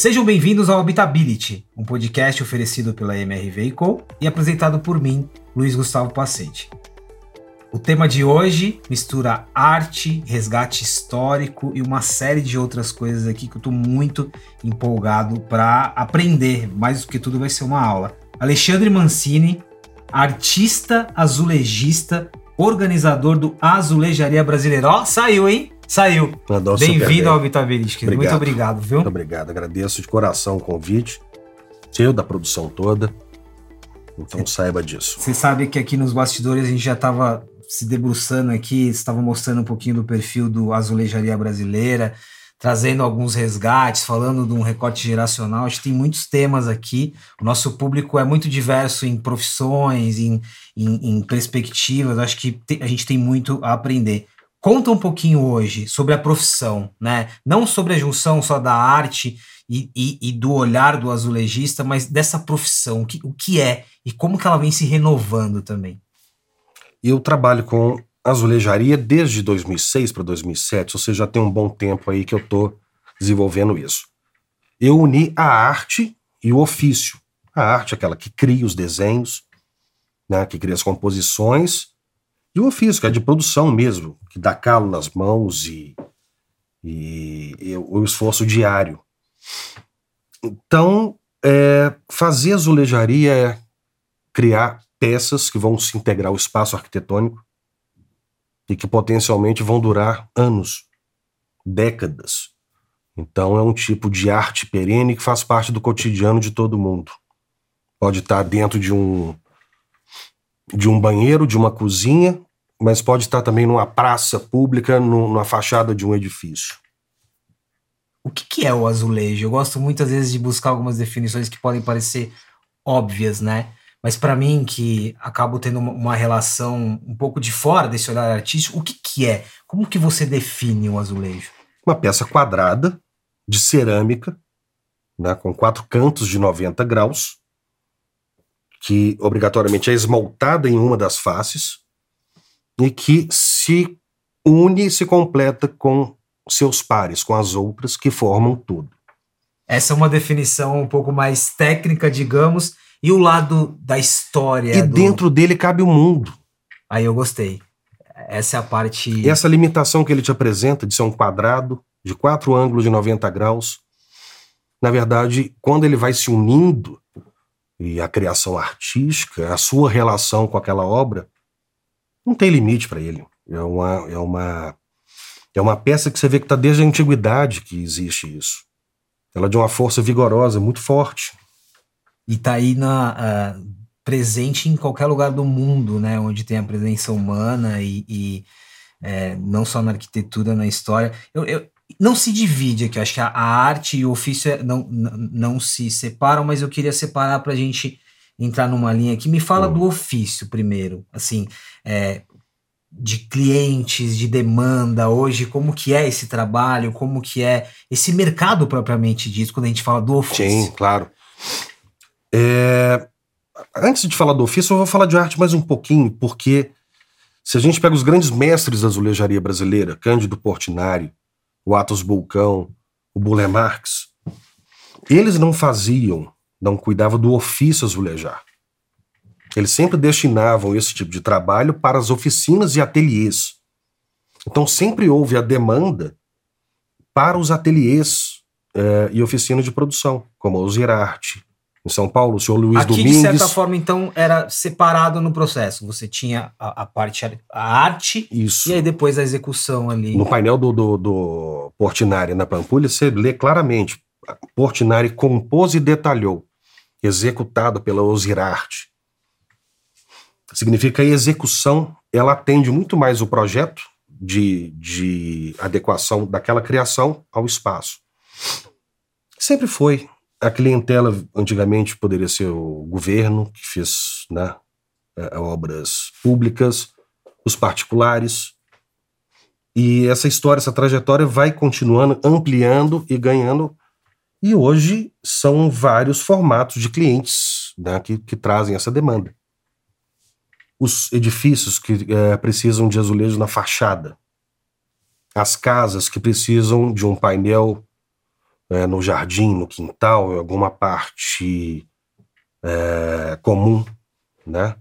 Sejam bem-vindos ao Habitability, um podcast oferecido pela MRV Co e apresentado por mim, Luiz Gustavo Pacete. O tema de hoje mistura arte, resgate histórico e uma série de outras coisas aqui que eu estou muito empolgado para aprender. Mais do que tudo, vai ser uma aula. Alexandre Mancini, artista azulejista, organizador do Azulejaria Brasileira. Ó, saiu, hein? Saiu. Bem-vindo ao Habitability. Muito obrigado, viu? Muito obrigado. Agradeço de coração o convite. Seu, da produção toda. Então Cê, saiba disso. Você sabe que aqui nos bastidores a gente já estava se debruçando aqui, estava mostrando um pouquinho do perfil do Azulejaria Brasileira, trazendo alguns resgates, falando de um recorte geracional. Acho que tem muitos temas aqui. O nosso público é muito diverso em profissões, em, em, em perspectivas. Acho que te, a gente tem muito a aprender. Conta um pouquinho hoje sobre a profissão, né? Não sobre a junção só da arte e, e, e do olhar do azulejista, mas dessa profissão, o que, o que é e como que ela vem se renovando também. Eu trabalho com azulejaria desde 2006 para 2007, ou seja, já tem um bom tempo aí que eu estou desenvolvendo isso. Eu uni a arte e o ofício. A arte é aquela que cria os desenhos, né, que cria as composições, e o ofício, que é de produção mesmo, que dá calo nas mãos e, e, e o esforço diário. Então, é, fazer azulejaria é criar peças que vão se integrar ao espaço arquitetônico e que potencialmente vão durar anos, décadas. Então, é um tipo de arte perene que faz parte do cotidiano de todo mundo. Pode estar dentro de um de um banheiro, de uma cozinha, mas pode estar também numa praça pública, numa fachada de um edifício. O que, que é o azulejo? Eu gosto muitas vezes de buscar algumas definições que podem parecer óbvias, né? Mas para mim, que acabo tendo uma relação um pouco de fora desse olhar artístico, o que, que é? Como que você define o azulejo? Uma peça quadrada de cerâmica, né, com quatro cantos de 90 graus, que obrigatoriamente é esmaltada em uma das faces e que se une e se completa com seus pares, com as outras que formam tudo. Essa é uma definição um pouco mais técnica, digamos, e o lado da história. E do... dentro dele cabe o mundo. Aí eu gostei. Essa é a parte. E essa limitação que ele te apresenta de ser um quadrado de quatro ângulos de 90 graus, na verdade, quando ele vai se unindo e a criação artística, a sua relação com aquela obra, não tem limite para ele. É uma, é, uma, é uma peça que você vê que está desde a antiguidade que existe isso. Ela é de uma força vigorosa, muito forte. E está aí na, uh, presente em qualquer lugar do mundo, né? Onde tem a presença humana e, e é, não só na arquitetura, na história. Eu, eu, não se divide aqui. Eu acho que a, a arte e o ofício é, não, não, se separam, mas eu queria separar para a gente entrar numa linha aqui. Me fala do ofício primeiro, assim, é, de clientes, de demanda hoje, como que é esse trabalho, como que é esse mercado propriamente dito, quando a gente fala do ofício. Sim, claro. É, antes de falar do ofício, eu vou falar de arte mais um pouquinho, porque se a gente pega os grandes mestres da azulejaria brasileira, Cândido Portinari, o Atos Bulcão, o Boulé Marx, eles não faziam, não cuidavam do ofício azulejar. Eles sempre destinavam esse tipo de trabalho para as oficinas e ateliês. Então sempre houve a demanda para os ateliês eh, e oficinas de produção, como a Uzirarte, em São Paulo, o senhor Luiz Aqui, Domingues. de certa forma, então, era separado no processo. Você tinha a, a parte, a arte, Isso. e aí depois a execução ali. No painel do, do, do Portinari na Pampulha, você lê claramente: Portinari compôs e detalhou, executado pela Osirarte. Significa que a execução ela atende muito mais o projeto de, de adequação daquela criação ao espaço. Sempre foi a clientela antigamente poderia ser o governo que fez né, é, obras públicas, os particulares. E essa história, essa trajetória vai continuando, ampliando e ganhando. E hoje são vários formatos de clientes né, que, que trazem essa demanda. Os edifícios que é, precisam de azulejos na fachada, as casas que precisam de um painel é, no jardim, no quintal, em alguma parte é, comum, né?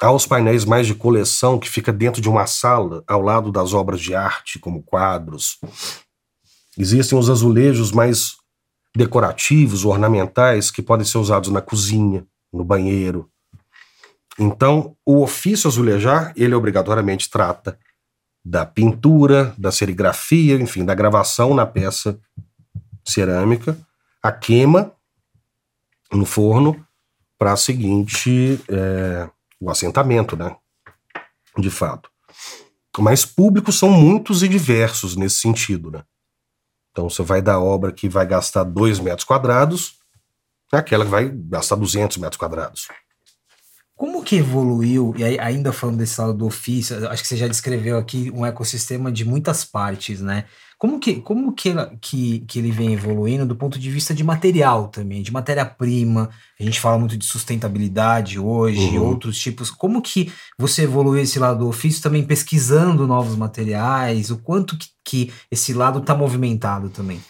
Há os painéis mais de coleção que fica dentro de uma sala, ao lado das obras de arte, como quadros. Existem os azulejos mais decorativos, ornamentais, que podem ser usados na cozinha, no banheiro. Então, o ofício azulejar, ele obrigatoriamente trata da pintura, da serigrafia, enfim, da gravação na peça cerâmica, a queima no forno para a seguinte é, o assentamento, né? De fato. Mas públicos são muitos e diversos nesse sentido, né? Então você vai da obra que vai gastar 2 metros quadrados aquela que vai gastar 200 metros quadrados. Como que evoluiu, e ainda falando desse lado do ofício, acho que você já descreveu aqui um ecossistema de muitas partes, né? Como que, como que, que, que ele vem evoluindo do ponto de vista de material também, de matéria-prima? A gente fala muito de sustentabilidade hoje, uhum. outros tipos. Como que você evoluiu esse lado do ofício também pesquisando novos materiais? O quanto que, que esse lado está movimentado também?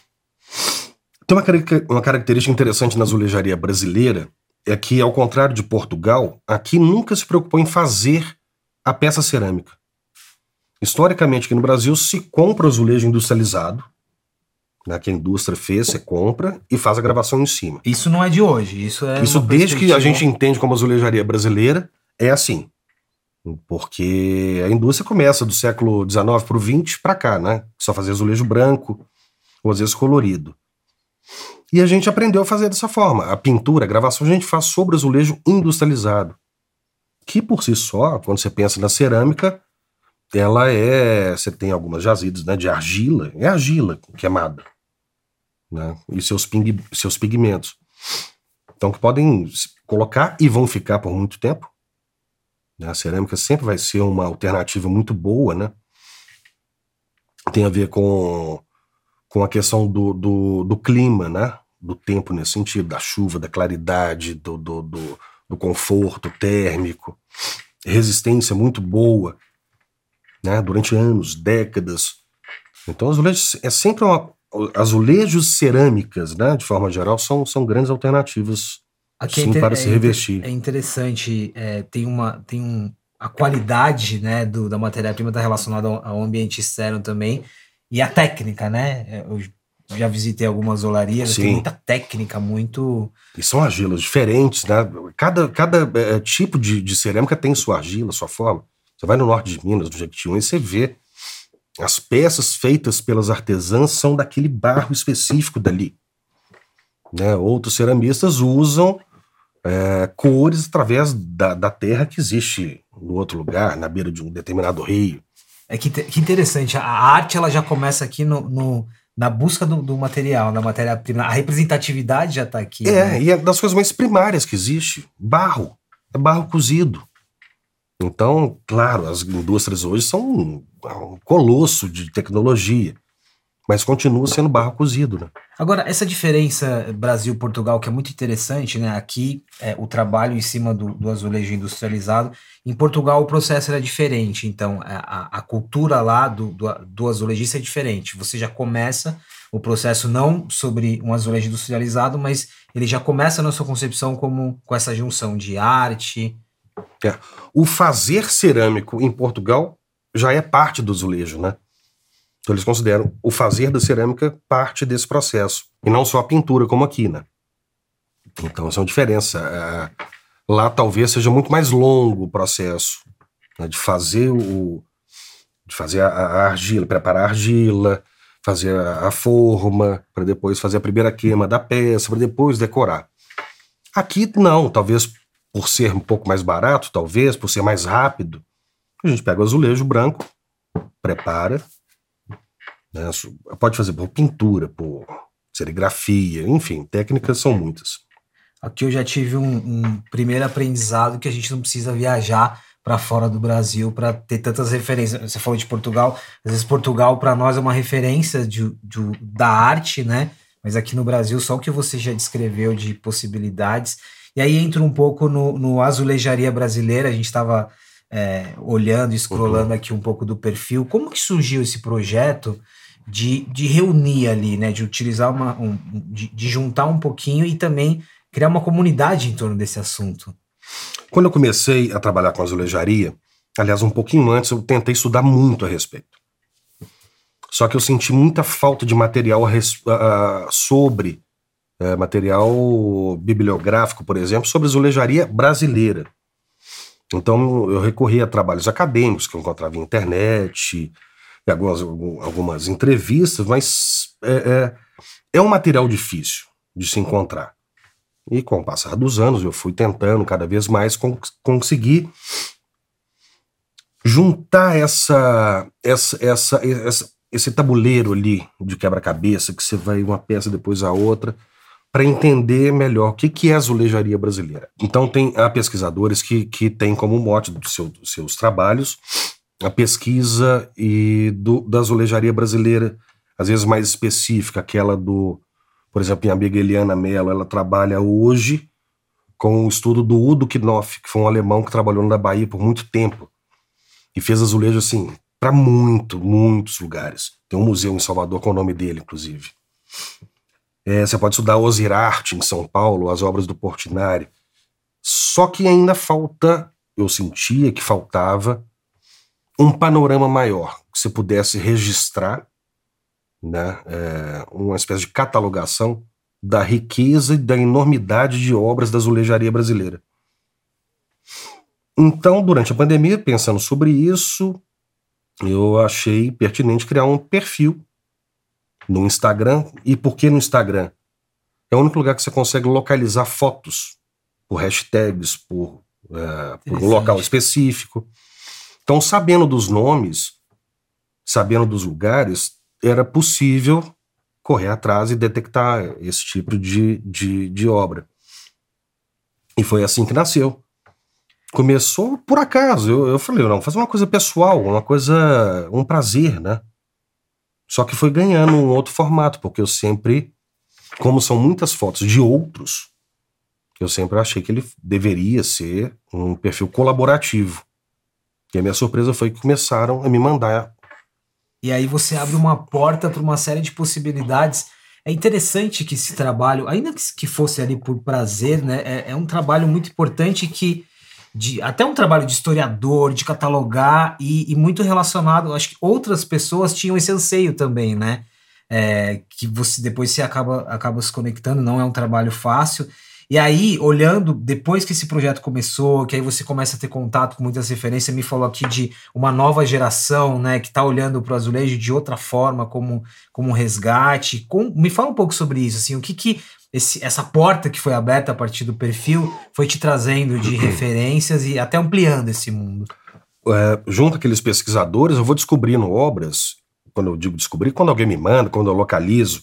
Tem uma, uma característica interessante na azulejaria brasileira, é que, ao contrário de Portugal, aqui nunca se preocupou em fazer a peça cerâmica. Historicamente, aqui no Brasil, se compra azulejo industrializado, né, que a indústria fez, você compra e faz a gravação em cima. Isso não é de hoje, isso é. Isso desde que a gente entende como azulejaria brasileira, é assim. Porque a indústria começa do século XIX para o XX para cá, né? Só fazia azulejo branco, ou às vezes colorido. E a gente aprendeu a fazer dessa forma. A pintura, a gravação, a gente faz sobre azulejo industrializado. Que por si só, quando você pensa na cerâmica, ela é. Você tem algumas jazidas né, de argila, é argila queimada. Né, e seus, ping, seus pigmentos. Então, que podem colocar e vão ficar por muito tempo. Né, a cerâmica sempre vai ser uma alternativa muito boa, né? Tem a ver com com a questão do, do, do, clima, né? Do tempo nesse sentido, da chuva, da claridade, do, do, do, do conforto térmico, resistência muito boa, né? Durante anos, décadas. Então, azulejos é sempre uma, azulejos cerâmicas, né? De forma geral, são, são grandes alternativas Aqui é sim, é para se revestir. É interessante, é, tem uma tem um, a qualidade né, do, da matéria-prima está relacionada ao, ao ambiente externo também e a técnica, né? Eu já visitei algumas olarias, tem muita técnica, muito. E são argilas diferentes, né? Cada, cada é, tipo de, de cerâmica tem sua argila, sua forma. Você vai no norte de Minas, no Jequitinhonha, e você vê as peças feitas pelas artesãs são daquele barro específico dali. Né? Outros ceramistas usam é, cores através da, da terra que existe no outro lugar, na beira de um determinado rio. É que, que interessante, a arte ela já começa aqui no, no na busca do, do material, da matéria-prima. A representatividade já está aqui. É, né? e é das coisas mais primárias que existe. Barro. É barro cozido. Então, claro, as indústrias hoje são um, um colosso de tecnologia mas continua sendo barro cozido, né? Agora, essa diferença Brasil-Portugal, que é muito interessante, né? Aqui, é, o trabalho em cima do, do, azulejo industrializado. Em Portugal, o processo era diferente. Então, a, a cultura lá do, do, do azulejista é diferente. Você já começa o processo não sobre um azulejo industrializado, mas ele já começa na sua concepção como com essa junção de arte. É. O fazer cerâmico em Portugal já é parte do azulejo, né? Então eles consideram o fazer da cerâmica parte desse processo, e não só a pintura, como aqui, né? Então essa é uma diferença. É, lá talvez seja muito mais longo o processo né, de fazer o de fazer a, argila, preparar a argila, fazer a forma, para depois fazer a primeira queima da peça, para depois decorar. Aqui não, talvez por ser um pouco mais barato, talvez por ser mais rápido, a gente pega o azulejo branco, prepara, né? Pode fazer por pintura, por serigrafia, enfim, técnicas são muitas. Aqui eu já tive um, um primeiro aprendizado que a gente não precisa viajar para fora do Brasil para ter tantas referências. Você falou de Portugal, às vezes Portugal para nós é uma referência de, de, da arte, né? Mas aqui no Brasil, só o que você já descreveu de possibilidades. E aí entra um pouco no, no azulejaria brasileira, a gente estava é, olhando, escrolando uhum. aqui um pouco do perfil. Como que surgiu esse projeto? de, de reunir ali, né? De utilizar uma. Um, de, de juntar um pouquinho e também criar uma comunidade em torno desse assunto. Quando eu comecei a trabalhar com azulejaria, aliás, um pouquinho antes, eu tentei estudar muito a respeito. Só que eu senti muita falta de material uh, sobre uh, material bibliográfico, por exemplo, sobre azulejaria brasileira. Então eu recorri a trabalhos acadêmicos que eu encontrava em internet, algumas, algumas entrevistas, mas é, é, é um material difícil de se encontrar. E com o passar dos anos, eu fui tentando cada vez mais conseguir juntar essa, essa, essa, essa, esse tabuleiro ali de quebra-cabeça, que você vai uma peça depois a outra, para entender melhor o que, que é a azulejaria brasileira. Então, tem há pesquisadores que, que têm como mote do seu, dos seus trabalhos a pesquisa e do, da azulejaria brasileira, às vezes mais específica, aquela do, por exemplo, a amiga Eliana Mello, ela trabalha hoje com o estudo do Udo Knopf, que foi um alemão que trabalhou na Bahia por muito tempo e fez azulejo assim para muito, muitos lugares. Tem um museu em Salvador com o nome dele, inclusive. É, você pode estudar Ozirarte em São Paulo, as obras do Portinari. Só que ainda falta, eu sentia que faltava um panorama maior, que você pudesse registrar né, é, uma espécie de catalogação da riqueza e da enormidade de obras da azulejaria brasileira. Então, durante a pandemia, pensando sobre isso, eu achei pertinente criar um perfil no Instagram. E por que no Instagram? É o único lugar que você consegue localizar fotos por hashtags, por, é, por um local específico. Então, sabendo dos nomes, sabendo dos lugares, era possível correr atrás e detectar esse tipo de, de, de obra. E foi assim que nasceu. Começou por acaso. Eu, eu falei, não, fazer uma coisa pessoal, uma coisa, um prazer, né? Só que foi ganhando um outro formato, porque eu sempre, como são muitas fotos de outros, eu sempre achei que ele deveria ser um perfil colaborativo. E a minha surpresa foi que começaram a me mandar. E aí você abre uma porta para uma série de possibilidades. É interessante que esse trabalho, ainda que fosse ali por prazer, né, é, é um trabalho muito importante que de até um trabalho de historiador, de catalogar e, e, muito relacionado. Acho que outras pessoas tinham esse anseio também, né? É, que você depois se acaba, acaba se conectando, não é um trabalho fácil. E aí, olhando, depois que esse projeto começou, que aí você começa a ter contato com muitas referências, me falou aqui de uma nova geração, né, que está olhando para o azulejo de outra forma, como, como resgate. Com, me fala um pouco sobre isso, assim, o que que esse, essa porta que foi aberta a partir do perfil foi te trazendo de referências e até ampliando esse mundo? É, junto àqueles pesquisadores, eu vou descobrindo obras, quando eu digo descobrir, quando alguém me manda, quando eu localizo,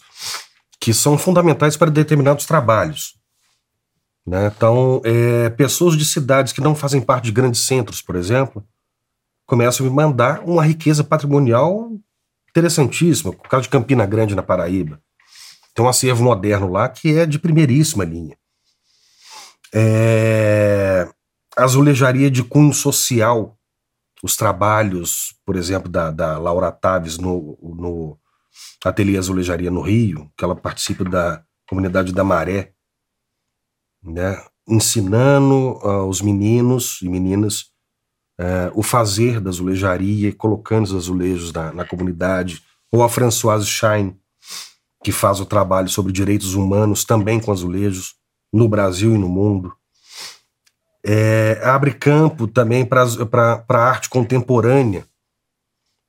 que são fundamentais para determinados trabalhos. Né? Então, é, pessoas de cidades que não fazem parte de grandes centros, por exemplo, começam a me mandar uma riqueza patrimonial interessantíssima. O caso de Campina Grande, na Paraíba. Tem um acervo moderno lá que é de primeiríssima linha. É, azulejaria de cunho social, os trabalhos, por exemplo, da, da Laura Taves no, no Ateliê Azulejaria no Rio, que ela participa da comunidade da Maré, né, ensinando aos meninos e meninas uh, o fazer da azulejaria, colocando os azulejos na, na comunidade, ou a Françoise Schein, que faz o trabalho sobre direitos humanos também com azulejos no Brasil e no mundo. É, abre campo também para a arte contemporânea.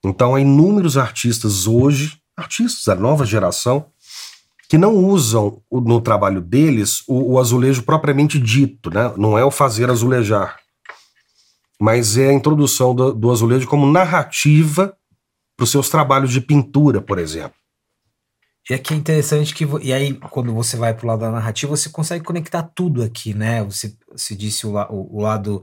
Então, há inúmeros artistas hoje, artistas da nova geração, que não usam no trabalho deles o, o, azulejo propriamente dito, né? não é o fazer azulejar, mas é a introdução do, do azulejo como narrativa para os seus trabalhos de pintura, por exemplo. E aqui é interessante que. E aí, quando você vai para o lado da narrativa, você consegue conectar tudo aqui, né? Você, você disse o, o, o lado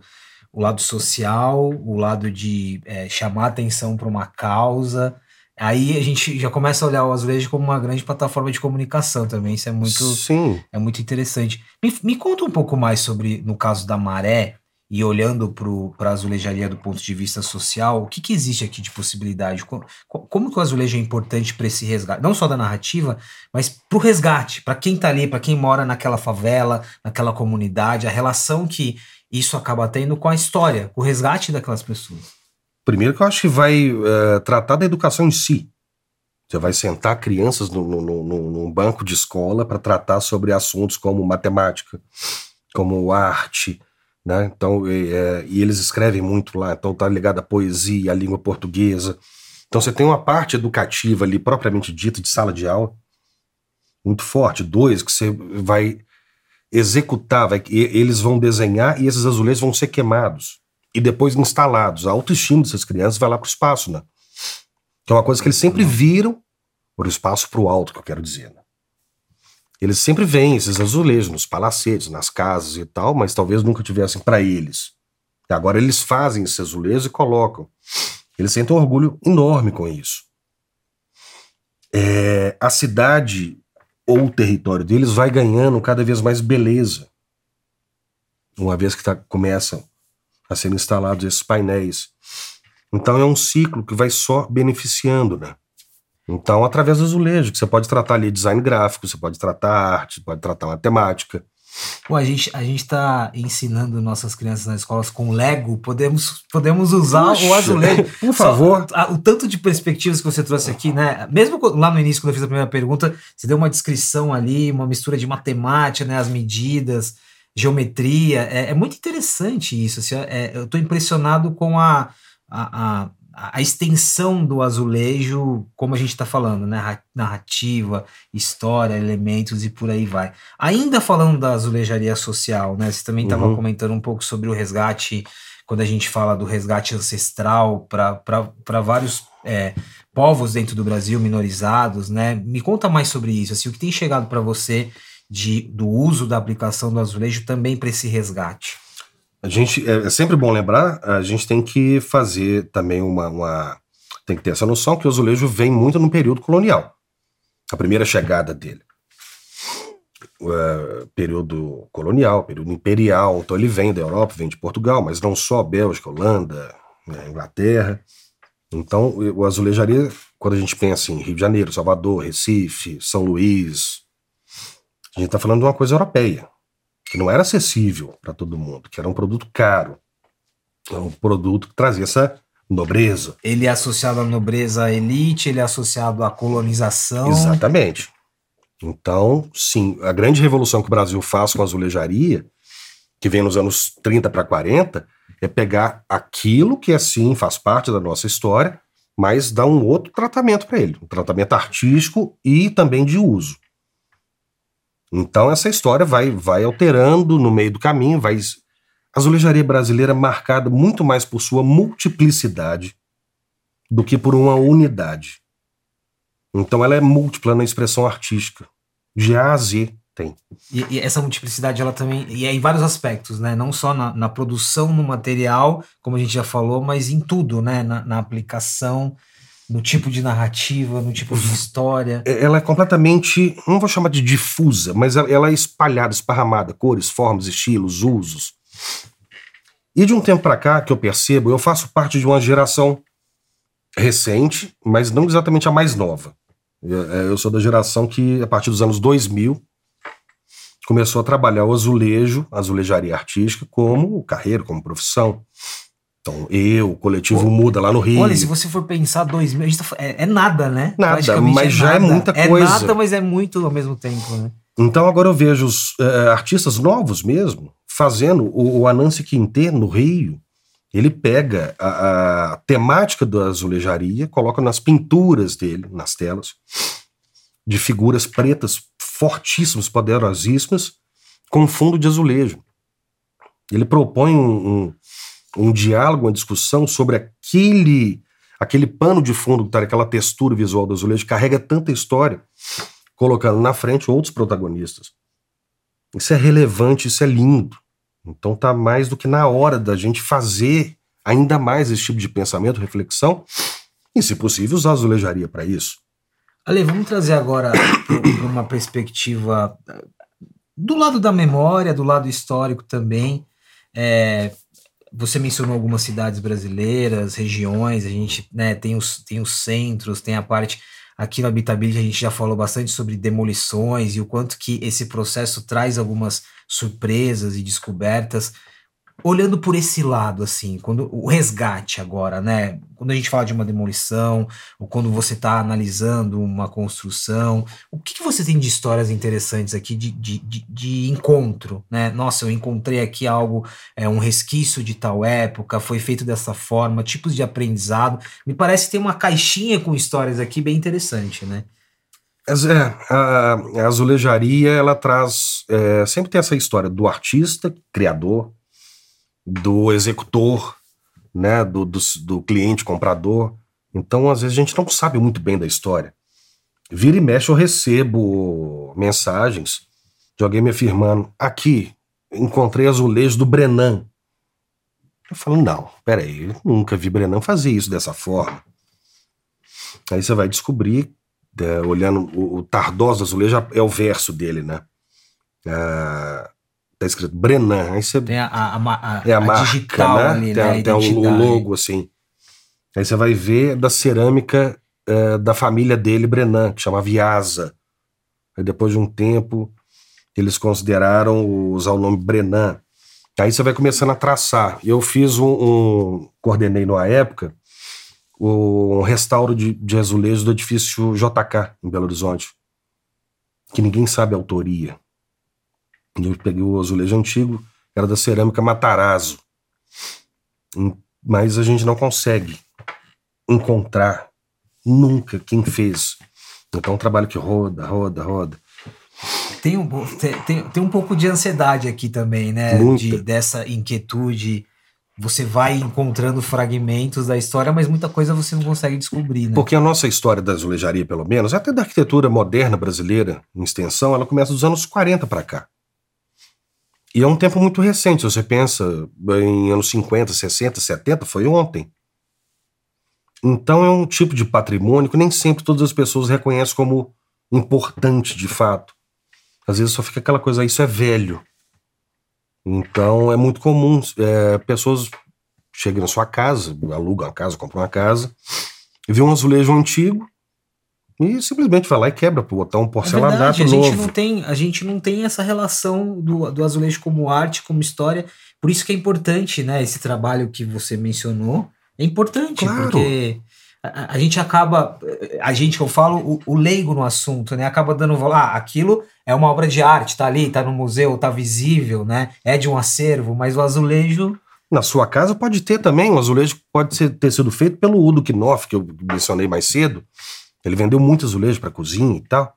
o lado social, o lado de é, chamar atenção para uma causa, Aí a gente já começa a olhar o azulejo como uma grande plataforma de comunicação também. Isso é muito, Sim. É muito interessante. Me, me conta um pouco mais sobre, no caso da maré, e olhando para a azulejaria do ponto de vista social, o que, que existe aqui de possibilidade? Como, como que o azulejo é importante para esse resgate? Não só da narrativa, mas para o resgate, para quem está ali, para quem mora naquela favela, naquela comunidade, a relação que isso acaba tendo com a história, o resgate daquelas pessoas. Primeiro que eu acho que vai uh, tratar da educação em si. Você vai sentar crianças no, no, no, num banco de escola para tratar sobre assuntos como matemática, como arte, né? Então, é, e eles escrevem muito lá, então tá ligado à poesia, à língua portuguesa. Então você tem uma parte educativa ali, propriamente dita, de sala de aula, muito forte. Dois, que você vai executar, vai, eles vão desenhar e esses azulejos vão ser queimados e depois instalados. A autoestima dessas crianças vai lá para o espaço, né? Que é uma coisa que eles sempre viram, por espaço para o alto, que eu quero dizer. Né? Eles sempre veem esses azulejos nos palacetes, nas casas e tal, mas talvez nunca tivessem para eles. E agora eles fazem esses azulejos e colocam. Eles sentem um orgulho enorme com isso. É, a cidade ou o território deles vai ganhando cada vez mais beleza. Uma vez que tá, começam a ser instalados esses painéis. Então é um ciclo que vai só beneficiando, né? Então, através do azulejo, que você pode tratar ali design gráfico, você pode tratar arte, pode tratar matemática. Bom, a gente a está ensinando nossas crianças nas escolas com Lego, podemos, podemos usar o azulejo. Por favor. Só, o, o, tanto de perspectivas que você trouxe aqui, né? Mesmo lá no início, quando eu fiz a primeira pergunta, você deu uma descrição ali, uma mistura de matemática, né? As medidas, geometria. É, é muito interessante isso. Assim, é, eu estou impressionado com a, a, a a extensão do azulejo, como a gente está falando, né? Narrativa, história, elementos e por aí vai. Ainda falando da azulejaria social, né? Você também estava uhum. comentando um pouco sobre o resgate, quando a gente fala do resgate ancestral para vários é, povos dentro do Brasil, minorizados, né? Me conta mais sobre isso, assim, o que tem chegado para você de, do uso da aplicação do azulejo também para esse resgate. A gente é, é, sempre bom lembrar, a gente tem que fazer também uma, uma, tem que ter essa noção que o azulejo vem muito no período colonial. A primeira chegada dele. Uh, período colonial, período imperial, então ele vem da Europa, vem de Portugal, mas não só Bélgica, Holanda, né, Inglaterra. Então, o azulejaria, quando a gente pensa em Rio de Janeiro, Salvador, Recife, São Luís, a gente está falando de uma coisa europeia que não era acessível para todo mundo, que era um produto caro. Era um produto que trazia essa nobreza. Ele é associado à nobreza à elite, ele é associado à colonização. Exatamente. Então, sim, a grande revolução que o Brasil faz com a azulejaria, que vem nos anos 30 para 40, é pegar aquilo que, assim, faz parte da nossa história, mas dar um outro tratamento para ele, um tratamento artístico e também de uso. Então essa história vai, vai alterando no meio do caminho, vai a azulejaria brasileira é marcada muito mais por sua multiplicidade do que por uma unidade. Então ela é múltipla na expressão artística, de A a Z tem. E, e essa multiplicidade ela também e é em vários aspectos, né? Não só na, na, produção no material, como a gente já falou, mas em tudo, né? Na, na aplicação no tipo de narrativa, no tipo de história. É, ela é completamente, não vou chamar de difusa, mas ela é espalhada, esparramada, cores, formas, estilos, usos. E de um tempo para cá que eu percebo, eu faço parte de uma geração recente, mas não exatamente a mais nova. Eu sou da geração que, a partir dos anos 2000, começou a trabalhar o azulejo, a azulejaria artística, como carreira, como profissão. Então, eu, o coletivo Pô, Muda lá no Rio. Olha, se você for pensar 2000, tá, é, é, nada, né? Nada, mas é já é nada. é muita coisa. É nada, mas é muito ao mesmo tempo, né? Então agora eu vejo os uh, artistas novos mesmo fazendo o, o Anansi Quintet no Rio. Ele pega a, a, temática da azulejaria, coloca nas pinturas dele, nas telas, de figuras pretas fortíssimas, poderosíssimas, com fundo de azulejo. Ele propõe um, um um diálogo, uma discussão sobre aquele aquele pano de fundo tá aquela textura visual do azulejo carrega tanta história, colocando na frente outros protagonistas. Isso é relevante, isso é lindo. Então tá mais do que na hora da gente fazer ainda mais esse tipo de pensamento, reflexão, e se possível usar azulejaria para isso. Ale, vamos trazer agora uma perspectiva do lado da memória, do lado histórico também. É, você mencionou algumas cidades brasileiras, regiões, a gente né, tem, os, tem os centros, tem a parte. Aqui no Habitability a gente já falou bastante sobre demolições e o quanto que esse processo traz algumas surpresas e descobertas olhando por esse lado, assim, quando o resgate agora, né? Quando a gente fala de uma demolição, ou quando você está analisando uma construção, o que, que, você tem de histórias interessantes aqui de, de, de, de, encontro, né? Nossa, eu encontrei aqui algo, é, um resquício de tal época, foi feito dessa forma, tipos de aprendizado. Me parece que tem uma caixinha com histórias aqui bem interessante, né? É, a, a azulejaria, ela traz, é, sempre tem essa história do artista, criador, do executor, né, do, do, do, cliente comprador. Então, às vezes, a gente não sabe muito bem da história. Vira e mexe, eu recebo mensagens de alguém me afirmando: aqui, encontrei azulejo do Brenan. Eu falo: não, peraí, eu nunca vi Brenan fazer isso dessa forma. Aí você vai descobrir, é, olhando o, o Tardoso Azulejo, é o verso dele, né? Ah, tá escrito Brenan. Aí você. Tem a, a, a, é a, marca, digital né? ali, tem, né? Tem o logo, assim. Aí você vai ver da cerâmica é, da família dele, Brenan, que chama Viasa. Aí depois de um tempo, eles consideraram usar o nome Brenan. Aí você vai começando a traçar. Eu fiz um, um coordenei numa época um restauro de, de azulejo do edifício JK, em Belo Horizonte, que ninguém sabe a autoria. Eu peguei o azulejo antigo, era da cerâmica Matarazzo. Mas a gente não consegue encontrar nunca quem fez. Então é um trabalho que roda, roda, roda. Tem um, tem, tem um pouco de ansiedade aqui também, né? De, dessa inquietude. Você vai encontrando fragmentos da história, mas muita coisa você não consegue descobrir, né? Porque a nossa história da azulejaria, pelo menos, até da arquitetura moderna brasileira, em extensão, ela começa dos anos 40 para cá. E é um tempo muito recente, se você pensa em anos 50, 60, 70, foi ontem. Então é um tipo de patrimônio que nem sempre todas as pessoas reconhecem como importante de fato. Às vezes só fica aquela coisa, isso é velho. Então é muito comum é, pessoas chegam na sua casa, alugam uma casa, compram uma casa, e vê um azulejo antigo e simplesmente vai lá e quebra botar um porcelanato é verdade, a novo. Gente não tem, a gente não tem essa relação do, do azulejo como arte, como história. Por isso que é importante, né? Esse trabalho que você mencionou. É importante, claro. porque a, a, gente acaba. A gente, que eu falo, o, o, leigo no assunto, né? Acaba dando. Ah, aquilo é uma obra de arte, tá ali, tá no museu, tá visível, né? É de um acervo, mas o azulejo. Na sua casa pode ter também, o azulejo pode ser, ter sido feito pelo Udo Knopf, que eu mencionei mais cedo ele vendeu muito azulejo para cozinha e tal.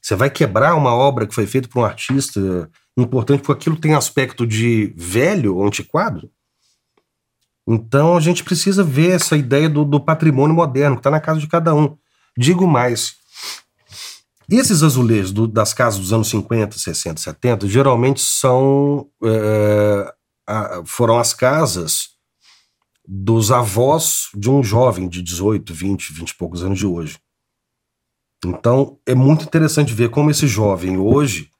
Você vai quebrar uma obra que foi feita por um artista importante, porque aquilo tem aspecto de velho ou antiquado. Então a gente precisa ver essa ideia do, do patrimônio moderno que está na casa de cada um. Digo mais. Esses azulejos do, das casas dos anos 50, 60, 70 geralmente são é, a, foram as casas dos avós de um jovem de 18, 20, 20 e poucos anos de hoje. Então é muito interessante ver como esse jovem hoje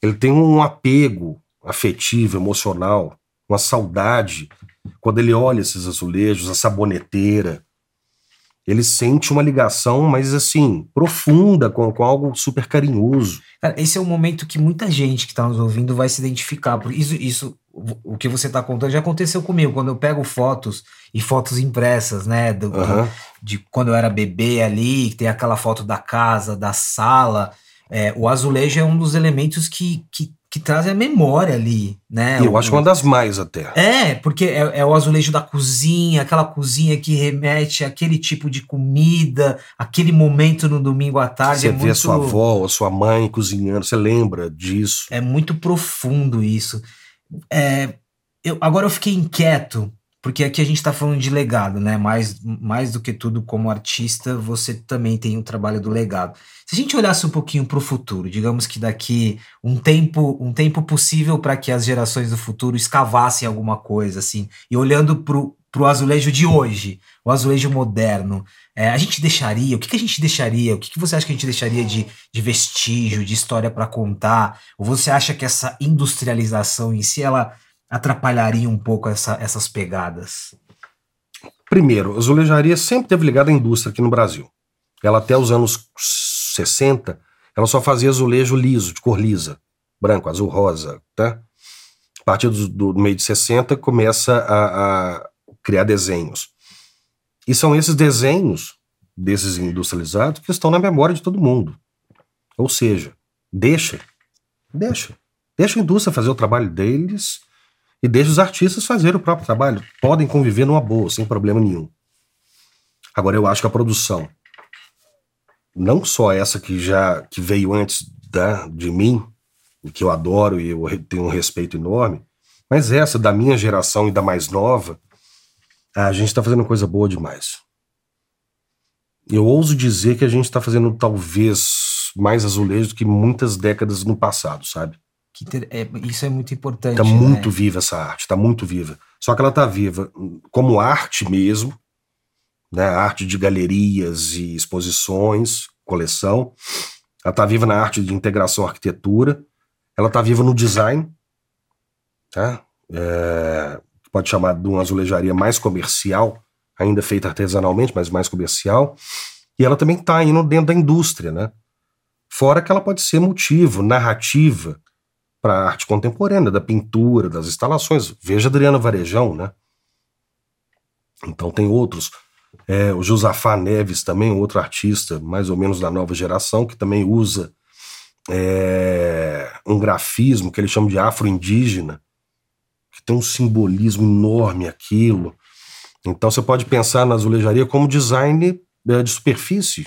ele tem um apego afetivo, emocional, uma saudade quando ele olha esses azulejos, a saboneteira. Ele sente uma ligação, mas assim, profunda, com, com algo super carinhoso. Cara, esse é um momento que muita gente que está nos ouvindo vai se identificar. Porque isso, isso o que você está contando já aconteceu comigo. Quando eu pego fotos e fotos impressas, né? Do, uhum. do, de quando eu era bebê ali, que tem aquela foto da casa, da sala. É, o azulejo é um dos elementos que, que, que trazem a memória ali, né? Eu o, acho uma das mais até. É, porque é, é, o azulejo da cozinha, aquela cozinha que remete àquele tipo de comida, aquele momento no domingo à tarde. Você é vê muito, a sua avó, a sua mãe cozinhando, você lembra disso. É muito profundo isso. É, eu, agora eu fiquei inquieto, porque aqui a gente está falando de legado, né? Mais, mais do que tudo, como artista, você também tem o um trabalho do legado. Se a gente olhasse um pouquinho para o futuro, digamos que daqui um tempo, um tempo possível para que as gerações do futuro escavassem alguma coisa, assim, e olhando para o azulejo de hoje, o azulejo moderno, é, a gente deixaria, o que, que a gente deixaria, o que, que você acha que a gente deixaria de, de vestígio, de história para contar? Ou você acha que essa industrialização em si, ela atrapalharia um pouco essa, essas pegadas? Primeiro, a azulejaria sempre teve ligada à indústria aqui no Brasil. Ela até os anos 60, ela só fazia azulejo liso, de cor lisa, branco, azul, rosa, tá? A partir do, do meio de 60 começa a, a criar desenhos. E são esses desenhos desses industrializados que estão na memória de todo mundo. Ou seja, deixa, deixa. Deixa a indústria fazer o trabalho deles e deixa os artistas fazerem o próprio trabalho. Podem conviver numa boa, sem problema nenhum. Agora, eu acho que a produção, não só essa que já que veio antes da, de mim, que eu adoro e eu tenho um respeito enorme, mas essa da minha geração e da mais nova, a gente está fazendo coisa boa demais. Eu ouso dizer que a gente está fazendo talvez mais azulejo do que muitas décadas no passado, sabe? É, isso é muito importante. Está né? muito viva essa arte, está muito viva. Só que ela está viva como arte mesmo, né? arte de galerias e exposições, coleção. Ela está viva na arte de integração arquitetura. Ela está viva no design, tá? É, pode chamar de uma azulejaria mais comercial, ainda feita artesanalmente, mas mais comercial. E ela também está indo dentro da indústria, né? Fora que ela pode ser motivo, narrativa, para a arte contemporânea, da pintura, das instalações. Veja Adriana Varejão, né? Então tem outros. É, o Josafá Neves também, outro artista mais ou menos da nova geração, que também usa é, um grafismo que ele chama de afro-indígena, que tem um simbolismo enorme aquilo. Então você pode pensar na azulejaria como design é, de superfície.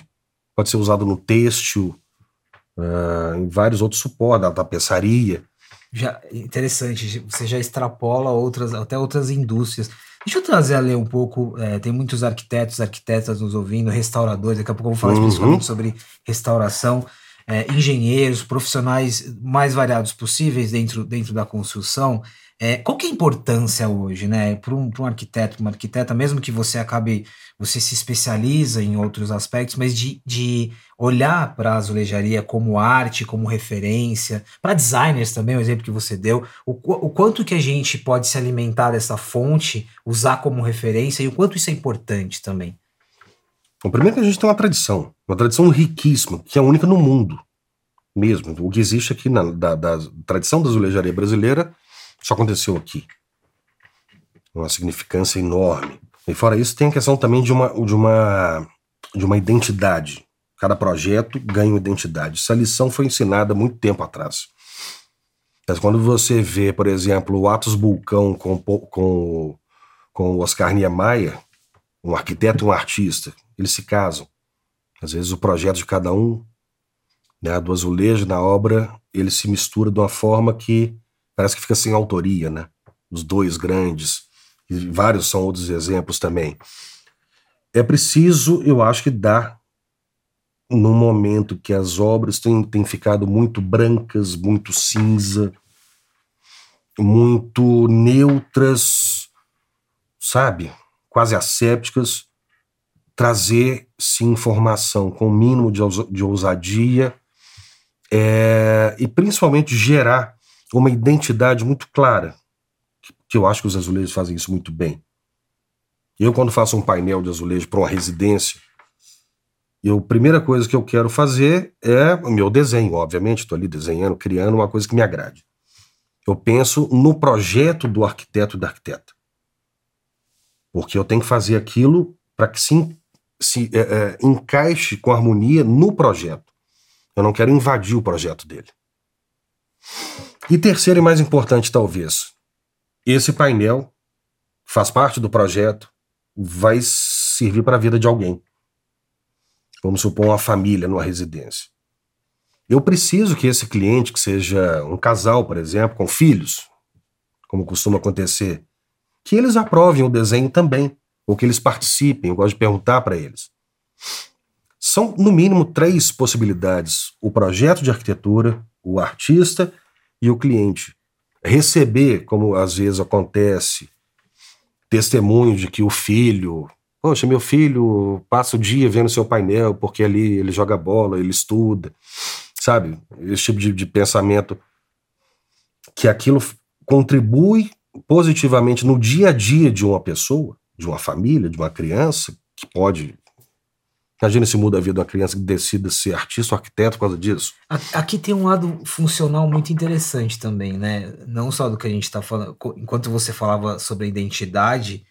Pode ser usado no têxtil, uh, em vários outros suportes, da tapeçaria. Já, interessante, você já extrapola outras, até outras indústrias. Deixa eu trazer a ler um pouco, é, tem muitos arquitetos, arquitetas nos ouvindo, restauradores, daqui a pouco eu vou falar uhum. especificamente sobre restauração, é, engenheiros, profissionais mais variados possíveis dentro, dentro da construção. É, qual que é a importância hoje, né, para um, um arquiteto, uma arquiteta, mesmo que você acabe, você se especializa em outros aspectos, mas de, de olhar para a azulejaria como arte, como referência, para designers também, o exemplo que você deu, o, o quanto que a gente pode se alimentar dessa fonte, usar como referência e o quanto isso é importante também. Bom, primeiro que a gente tem uma tradição, uma tradição riquíssima, que é única no mundo mesmo. O que existe aqui na da, da tradição da azulejaria brasileira isso aconteceu aqui. Uma significância enorme. E fora isso, tem a questão também de uma, de uma, de uma identidade. Cada projeto ganha uma identidade. Essa lição foi ensinada muito tempo atrás. Mas quando você vê, por exemplo, o Atos Bulcão com, com, com o Oscar Niemeyer, um arquiteto e um artista, eles se casam. Às vezes o projeto de cada um, né, do azulejo na obra, ele se mistura de uma forma que parece que fica sem autoria, né? Os dois grandes, e vários são outros exemplos também. É preciso, eu acho que dar no momento que as obras têm, têm ficado muito brancas, muito cinza, muito neutras, sabe? Quase assépticas, trazer sim informação com o mínimo de, de ousadia é, e principalmente gerar uma identidade muito clara, que eu acho que os azulejos fazem isso muito bem. Eu, quando faço um painel de azulejo para uma residência, eu, a primeira coisa que eu quero fazer é o meu desenho, obviamente, estou ali desenhando, criando uma coisa que me agrade. Eu penso no projeto do arquiteto e da arquiteta. Porque eu tenho que fazer aquilo para que se, se é, é, encaixe com harmonia no projeto. Eu não quero invadir o projeto dele. E terceiro e mais importante, talvez, esse painel faz parte do projeto, vai servir para a vida de alguém. Vamos supor uma família numa residência. Eu preciso que esse cliente, que seja um casal, por exemplo, com filhos, como costuma acontecer, que eles aprovem o desenho também, ou que eles participem, eu gosto de perguntar para eles. São, no mínimo, três possibilidades: o projeto de arquitetura, o artista e o cliente. Receber, como às vezes acontece, testemunho de que o filho, poxa, meu filho passa o dia vendo seu painel porque ali ele joga bola, ele estuda, sabe? Esse tipo de, de pensamento que aquilo contribui positivamente no dia a dia de uma pessoa, de uma família, de uma criança, que pode. Imagina se muda a vida de uma criança que decida ser artista ou arquiteto por causa disso. Aqui tem um lado funcional muito interessante também, né? Não só do que a gente está falando. Enquanto você falava sobre a identidade,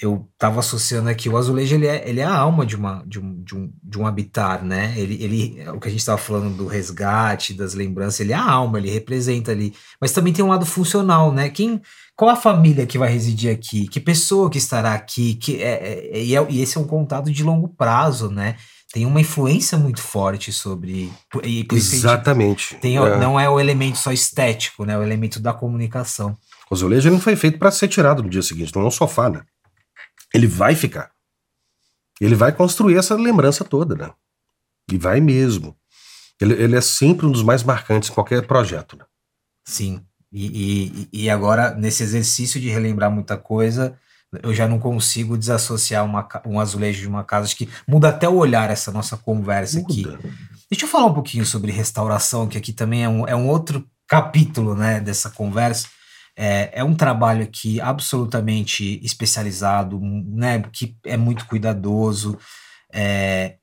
eu estava associando aqui o azulejo ele é, ele é a alma de uma de um, de um, de um habitar né? Ele, ele o que a gente estava falando do resgate das lembranças ele é a alma ele representa ali. Mas também tem um lado funcional né? Quem qual a família que vai residir aqui? Que pessoa que estará aqui? Que é, é, é, e esse é um contato de longo prazo né? Tem uma influência muito forte sobre exatamente. tem, é. não é o elemento só estético né? É o elemento da comunicação. O azulejo não foi feito para ser tirado no dia seguinte não é um sofá né ele vai ficar. Ele vai construir essa lembrança toda, né? E vai mesmo. Ele, ele é sempre um dos mais marcantes em qualquer projeto, né? Sim. E, e, e agora, nesse exercício de relembrar muita coisa, eu já não consigo desassociar uma, um azulejo de uma casa. Acho que muda até o olhar essa nossa conversa muda. aqui. Deixa eu falar um pouquinho sobre restauração, que aqui também é um, é um outro capítulo né, dessa conversa. É, é um trabalho aqui absolutamente especializado, né, que é muito cuidadoso. É,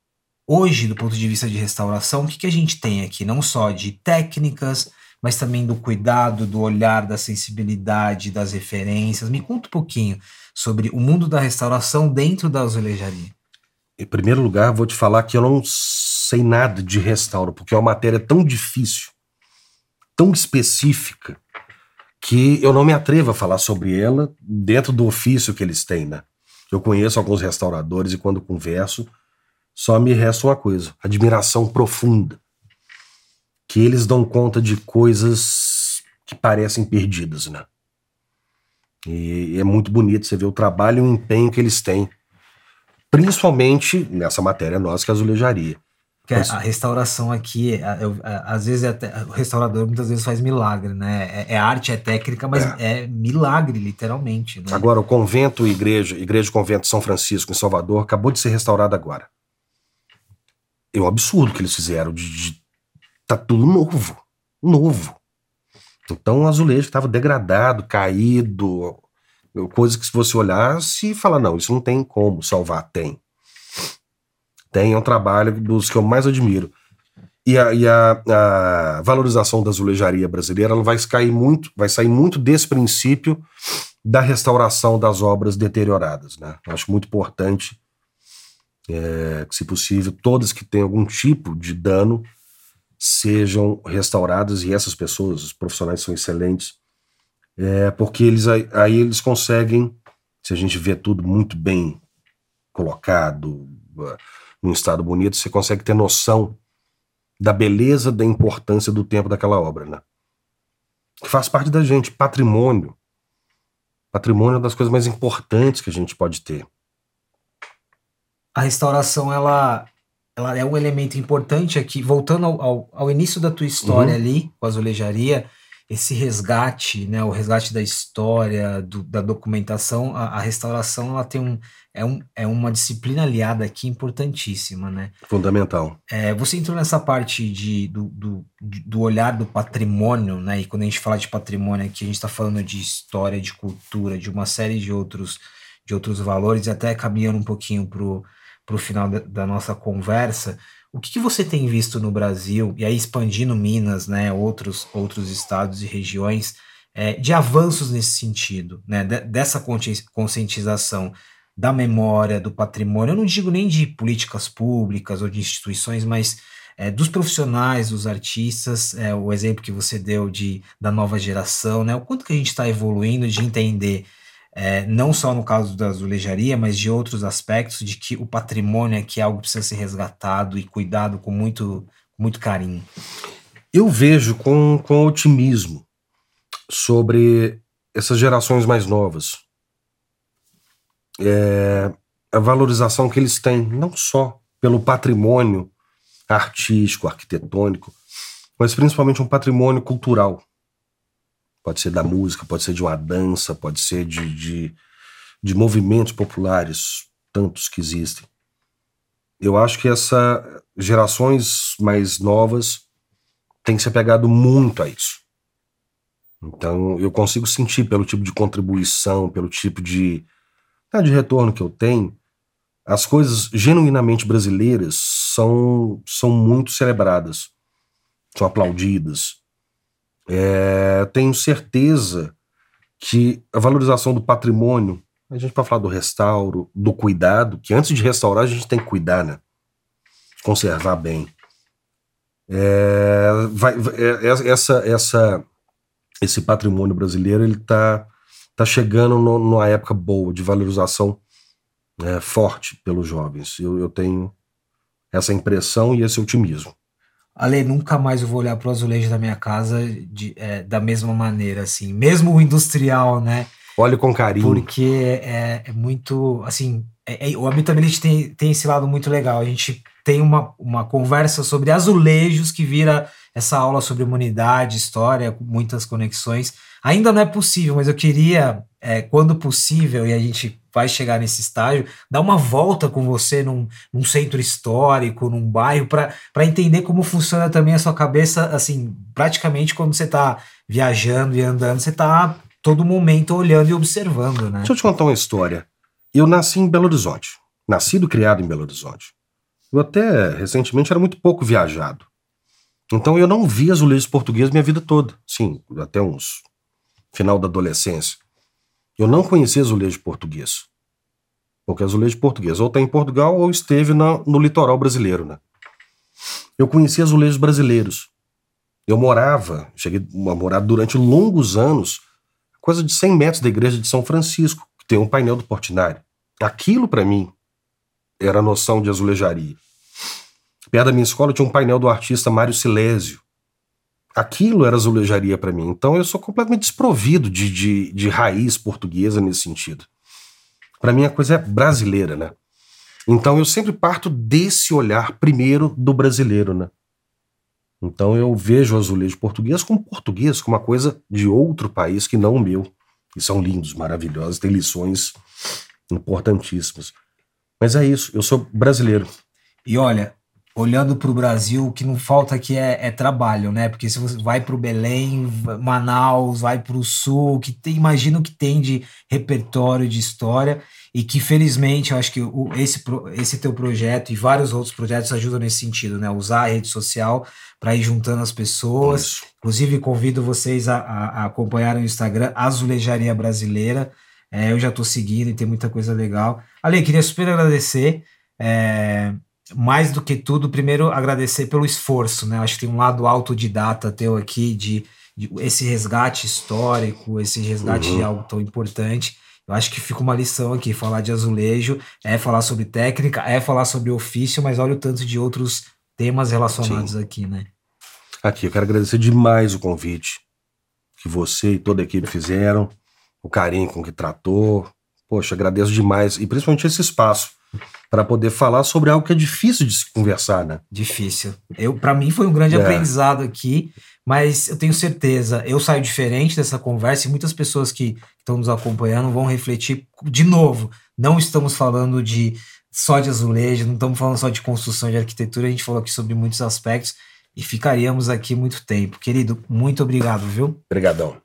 hoje, do ponto de vista de restauração, o que, que a gente tem aqui? Não só de técnicas, mas também do cuidado, do olhar, da sensibilidade, das referências. Me conta um pouquinho sobre o mundo da restauração dentro da azulejaria. Em primeiro lugar, vou te falar que eu não sei nada de restauro, porque é uma matéria tão difícil, tão específica, que eu não me atrevo a falar sobre ela dentro do ofício que eles têm, né? Eu conheço alguns restauradores e quando converso, só me resta uma coisa: admiração profunda. Que eles dão conta de coisas que parecem perdidas, né? E é muito bonito você ver o trabalho e o empenho que eles têm, principalmente nessa matéria nossa que é azulejaria. Porque a restauração aqui, eu, às vezes até, o restaurador muitas vezes faz milagre, né? É, é arte, é técnica, mas é, é milagre, literalmente. Né? Agora, o convento, igreja, igreja convento São Francisco em Salvador, acabou de ser restaurado agora. É um absurdo que eles fizeram. De, de, tá tudo novo. Novo. Então o azulejo estava degradado, caído, coisa que se você olhar, se falar, não, isso não tem como salvar, tem tem, é um trabalho dos que eu mais admiro. E a, e a, a valorização da azulejaria brasileira ela vai cair muito, vai sair muito desse princípio da restauração das obras deterioradas. Né? Eu acho muito importante é, que, se possível, todas que têm algum tipo de dano sejam restauradas e essas pessoas, os profissionais são excelentes, é, porque eles aí, aí eles conseguem, se a gente vê tudo muito bem colocado, num estado bonito, você consegue ter noção da beleza, da importância do tempo daquela obra, né? Que faz parte da gente, patrimônio. Patrimônio é uma das coisas mais importantes que a gente pode ter. A restauração, ela, ela é um elemento importante aqui. Voltando ao, ao, ao início da tua história uhum. ali, com a azulejaria, esse resgate, né, o resgate da história, do, da documentação, a, a, restauração ela tem um é, um é uma disciplina aliada aqui importantíssima, né? Fundamental. É, você entrou nessa parte de, do, do, do olhar do patrimônio, né? E quando a gente fala de patrimônio aqui, a gente está falando de história, de cultura, de uma série de outros, de outros valores, e até caminhando um pouquinho para o final da, da nossa conversa. O que, que, você tem visto no Brasil, e aí expandindo Minas, né, outros, outros estados e regiões, é, de avanços nesse sentido, né, de, dessa conscientização da memória, do patrimônio? Eu não digo nem de políticas públicas ou de instituições, mas é, dos profissionais, dos artistas, é, o exemplo que você deu de, da nova geração, né, o quanto que a gente está evoluindo de entender é, não só no caso da azulejaria, mas de outros aspectos, de que o patrimônio aqui é algo que precisa ser resgatado e cuidado com muito, muito carinho. Eu vejo com, com otimismo sobre essas gerações mais novas. É, a valorização que eles têm, não só pelo patrimônio artístico, arquitetônico, mas principalmente um patrimônio cultural Pode ser da música, pode ser de uma dança, pode ser de, de, de movimentos populares, tantos que existem. Eu acho que essas gerações mais novas têm se apegado muito a isso. Então eu consigo sentir pelo tipo de contribuição, pelo tipo de, ah, de retorno que eu tenho, as coisas genuinamente brasileiras são, são muito celebradas, são aplaudidas. É, tenho certeza que a valorização do patrimônio, a gente pode falar do restauro, do cuidado, que antes de restaurar a gente tem que cuidar, né? Conservar bem. É, vai, é, é, essa, essa, esse patrimônio brasileiro ele está tá chegando no, numa época boa de valorização é, forte pelos jovens. Eu, eu tenho essa impressão e esse otimismo. Ale, nunca mais eu vou olhar para o azulejo da minha casa de, é, da mesma maneira, assim, mesmo o industrial, né? Olhe com carinho. Porque é, é muito, assim, é, é, o Habitability tem, tem esse lado muito legal. A gente tem uma, uma conversa sobre azulejos que vira essa aula sobre humanidade, história, muitas conexões. Ainda não é possível, mas eu queria, é, quando possível, e a gente vai chegar nesse estágio, dar uma volta com você num, num centro histórico, num bairro, para entender como funciona também a sua cabeça, assim, praticamente quando você está viajando e andando, você está todo momento olhando e observando, né? Deixa eu te contar uma história. Eu nasci em Belo Horizonte. Nascido e criado em Belo Horizonte. Eu até recentemente era muito pouco viajado. Então eu não vi azulejos portugueses minha vida toda. Sim, até uns final da adolescência. Eu não conhecia azulejo português. Porque azulejo português ou está em Portugal ou esteve na, no litoral brasileiro, né? Eu conhecia azulejos brasileiros. Eu morava, cheguei a morar durante longos anos, coisa de 100 metros da igreja de São Francisco, que tem um painel do Portinari. Aquilo para mim era a noção de azulejaria. Perto da minha escola tinha um painel do artista Mário Silésio. Aquilo era azulejaria para mim. Então eu sou completamente desprovido de, de, de raiz portuguesa nesse sentido. Para mim a coisa é brasileira, né? Então eu sempre parto desse olhar primeiro do brasileiro, né? Então eu vejo o azulejo português como português, como uma coisa de outro país que não o meu. E são lindos, maravilhosos, tem lições importantíssimas. Mas é isso, eu sou brasileiro. E olha, olhando para o Brasil, o que não falta aqui é, é, trabalho, né? Porque se você vai para o Belém, Manaus, vai para o Sul, que tem, imagina o que tem de repertório de história e que felizmente eu acho que o, esse, esse teu projeto e vários outros projetos ajudam nesse sentido, né? Usar a rede social para ir juntando as pessoas. Isso. Inclusive convido vocês a, a, a acompanhar o Instagram Azulejaria Brasileira. É, eu já estou seguindo e tem muita coisa legal. Ale, queria super agradecer. É, mais do que tudo, primeiro agradecer pelo esforço, né? Acho que tem um lado autodidata teu aqui de, de esse resgate histórico, esse resgate uhum. de algo tão importante. Eu acho que fica uma lição aqui, falar de azulejo é falar sobre técnica, é falar sobre ofício, mas olha o tanto de outros temas relacionados Sim. aqui, né? Aqui, eu quero agradecer demais o convite que você e toda a equipe fizeram, o carinho com que tratou. Poxa, agradeço demais, e principalmente esse espaço para poder falar sobre algo que é difícil de se conversar, né? Difícil. Eu, para mim foi um grande é. aprendizado aqui, mas eu tenho certeza, eu saio diferente dessa conversa e muitas pessoas que estão nos acompanhando vão refletir de novo. Não estamos falando de só de azulejo, não estamos falando só de construção de arquitetura, a gente falou aqui sobre muitos aspectos e ficaríamos aqui muito tempo. Querido, muito obrigado, viu? Obrigadão.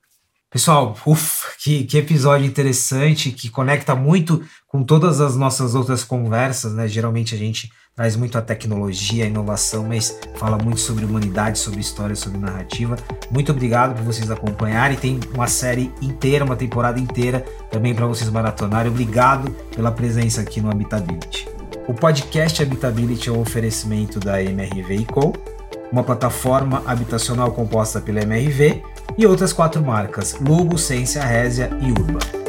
Pessoal, uf, que, que episódio interessante, que conecta muito com todas as nossas outras conversas, né? Geralmente a gente traz muito a tecnologia, a inovação, mas fala muito sobre humanidade, sobre história, sobre narrativa. Muito obrigado por vocês acompanharem. Tem uma série inteira, uma temporada inteira também para vocês maratonarem. Obrigado pela presença aqui no Habitability. O podcast Habitability é um oferecimento da MRV Co, uma plataforma habitacional composta pela MRV e outras quatro marcas, Lugo, Ciência, Résia e Urba.